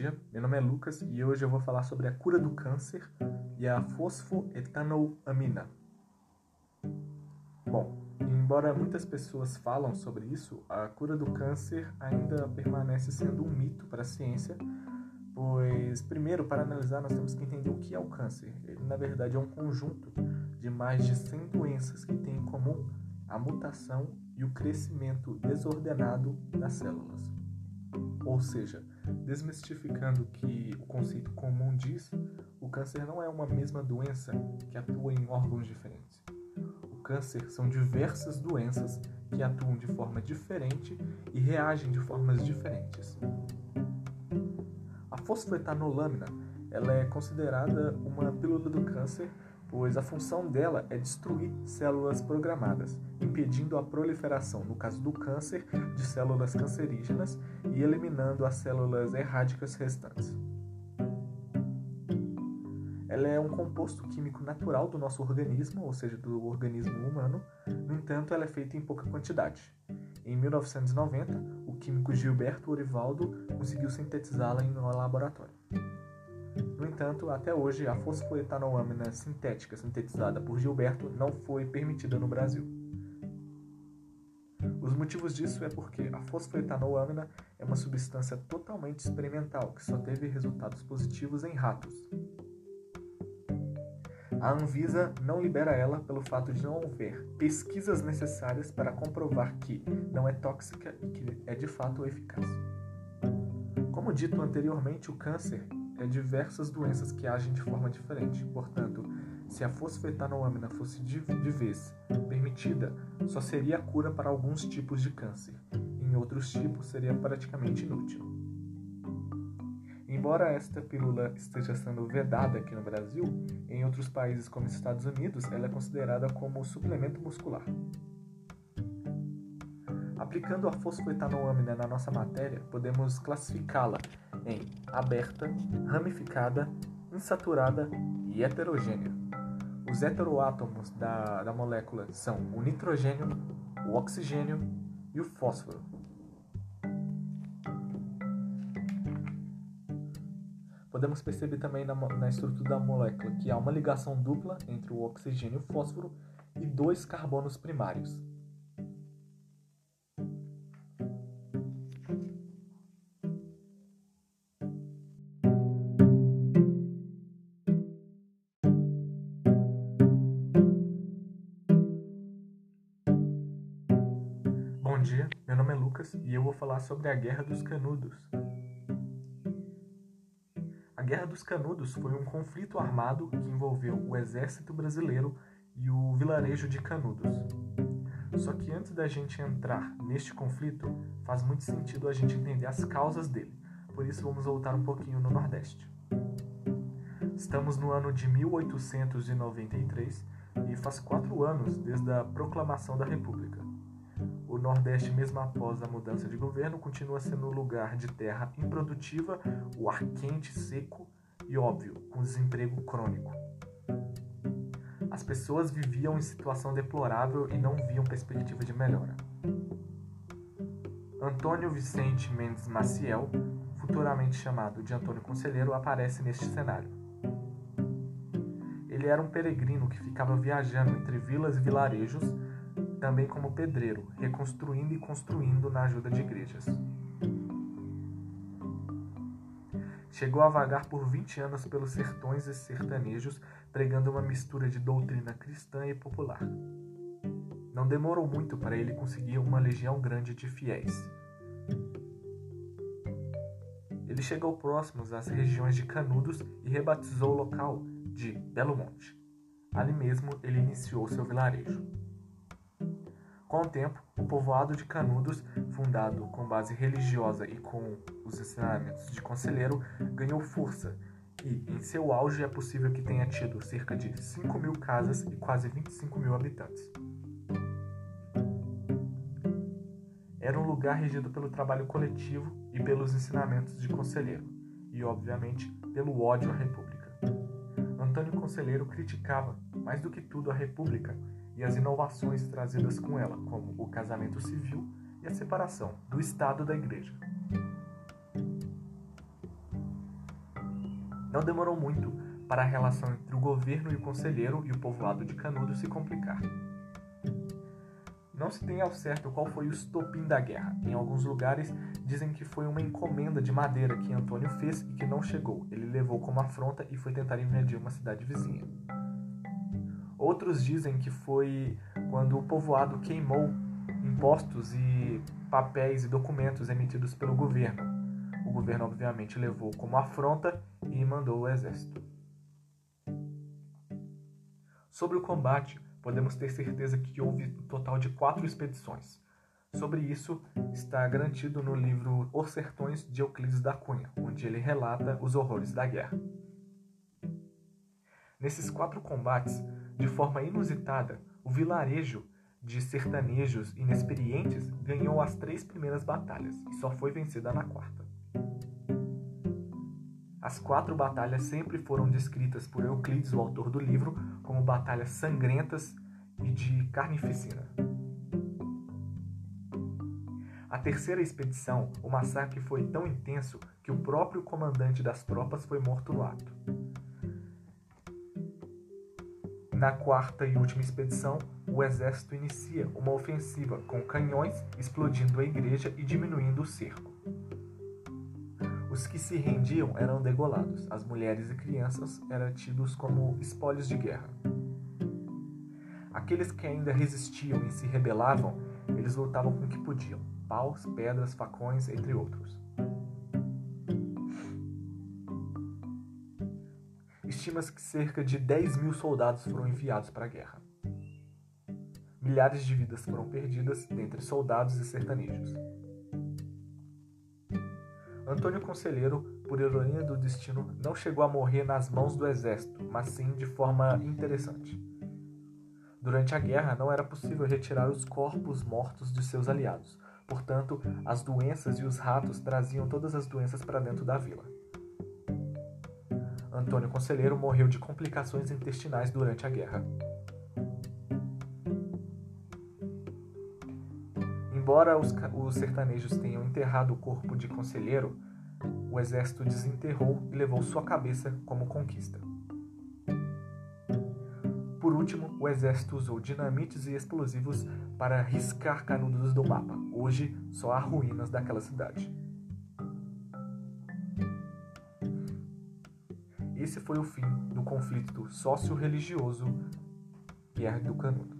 dia, meu nome é Lucas e hoje eu vou falar sobre a cura do câncer e a fosfoetanolamina. Bom, embora muitas pessoas falam sobre isso, a cura do câncer ainda permanece sendo um mito para a ciência, pois primeiro, para analisar, nós temos que entender o que é o câncer. Ele, na verdade, é um conjunto de mais de 100 doenças que têm em comum a mutação e o crescimento desordenado das células. Ou seja, desmistificando que o conceito comum diz, o câncer não é uma mesma doença que atua em órgãos diferentes. O câncer são diversas doenças que atuam de forma diferente e reagem de formas diferentes. A fosfetanolamina ela é considerada uma pílula do câncer pois a função dela é destruir células programadas, impedindo a proliferação, no caso do câncer, de células cancerígenas e eliminando as células erráticas restantes. Ela é um composto químico natural do nosso organismo, ou seja, do organismo humano, no entanto, ela é feita em pouca quantidade. Em 1990, o químico Gilberto Orivaldo conseguiu sintetizá-la em um laboratório. No entanto, até hoje, a fosfoetanolamina sintética sintetizada por Gilberto não foi permitida no Brasil. Os motivos disso é porque a fosfoetanolamina é uma substância totalmente experimental que só teve resultados positivos em ratos. A Anvisa não libera ela pelo fato de não haver pesquisas necessárias para comprovar que não é tóxica e que é de fato eficaz. Como dito anteriormente, o câncer diversas doenças que agem de forma diferente. Portanto, se a fosfetanolamina fosse de, de vez permitida, só seria a cura para alguns tipos de câncer. Em outros tipos, seria praticamente inútil. Embora esta pílula esteja sendo vedada aqui no Brasil, em outros países como Estados Unidos, ela é considerada como suplemento muscular. Aplicando a fosfetanolamina na nossa matéria, podemos classificá-la em aberta, ramificada, insaturada e heterogênea. Os heteroátomos da, da molécula são o nitrogênio, o oxigênio e o fósforo. Podemos perceber também na, na estrutura da molécula que há uma ligação dupla entre o oxigênio e o fósforo e dois carbonos primários. Bom dia, meu nome é Lucas e eu vou falar sobre a Guerra dos Canudos. A Guerra dos Canudos foi um conflito armado que envolveu o exército brasileiro e o vilarejo de Canudos. Só que antes da gente entrar neste conflito, faz muito sentido a gente entender as causas dele. Por isso vamos voltar um pouquinho no Nordeste. Estamos no ano de 1893 e faz quatro anos desde a proclamação da República. Nordeste, mesmo após a mudança de governo, continua sendo um lugar de terra improdutiva, o ar quente, seco e, óbvio, com desemprego crônico. As pessoas viviam em situação deplorável e não viam perspectiva de melhora. Antônio Vicente Mendes Maciel, futuramente chamado de Antônio Conselheiro, aparece neste cenário. Ele era um peregrino que ficava viajando entre vilas e vilarejos também como pedreiro, reconstruindo e construindo na ajuda de igrejas. Chegou a vagar por 20 anos pelos sertões e sertanejos, pregando uma mistura de doutrina cristã e popular. Não demorou muito para ele conseguir uma legião grande de fiéis. Ele chegou próximos às regiões de Canudos e rebatizou o local de Belo Monte. Ali mesmo ele iniciou seu vilarejo. Com o tempo, o povoado de Canudos, fundado com base religiosa e com os ensinamentos de Conselheiro, ganhou força e, em seu auge, é possível que tenha tido cerca de 5 mil casas e quase 25 mil habitantes. Era um lugar regido pelo trabalho coletivo e pelos ensinamentos de Conselheiro, e, obviamente, pelo ódio à República. Antônio Conselheiro criticava, mais do que tudo, a República e as inovações trazidas com ela, como o casamento civil e a separação do Estado da Igreja. Não demorou muito para a relação entre o governo e o conselheiro e o povoado de Canudo se complicar. Não se tem ao certo qual foi o estopim da guerra. Em alguns lugares dizem que foi uma encomenda de madeira que Antônio fez e que não chegou. Ele levou como afronta e foi tentar invadir uma cidade vizinha. Outros dizem que foi quando o povoado queimou impostos e papéis e documentos emitidos pelo governo. O governo, obviamente, levou como afronta e mandou o exército. Sobre o combate, podemos ter certeza que houve um total de quatro expedições. Sobre isso está garantido no livro Os Sertões de Euclides da Cunha, onde ele relata os horrores da guerra. Nesses quatro combates, de forma inusitada, o vilarejo de sertanejos inexperientes ganhou as três primeiras batalhas e só foi vencida na quarta. As quatro batalhas sempre foram descritas por Euclides, o autor do livro, como batalhas sangrentas e de carnificina. A terceira expedição, o massacre foi tão intenso que o próprio comandante das tropas foi morto no ato. Na quarta e última expedição, o exército inicia uma ofensiva com canhões explodindo a igreja e diminuindo o cerco. Os que se rendiam eram degolados, as mulheres e crianças eram tidos como espólios de guerra. Aqueles que ainda resistiam e se rebelavam, eles lutavam com o que podiam: paus, pedras, facões, entre outros. Estima-se que cerca de 10 mil soldados foram enviados para a guerra. Milhares de vidas foram perdidas dentre soldados e sertanejos. Antônio Conselheiro, por ironia do destino, não chegou a morrer nas mãos do exército, mas sim de forma interessante. Durante a guerra, não era possível retirar os corpos mortos de seus aliados. Portanto, as doenças e os ratos traziam todas as doenças para dentro da vila. Antônio Conselheiro morreu de complicações intestinais durante a guerra. Embora os, os sertanejos tenham enterrado o corpo de conselheiro, o exército desenterrou e levou sua cabeça como conquista. Por último, o exército usou dinamites e explosivos para riscar Canudos do mapa. Hoje, só há ruínas daquela cidade. Esse foi o fim do conflito sócio-religioso Guerra do Canudo.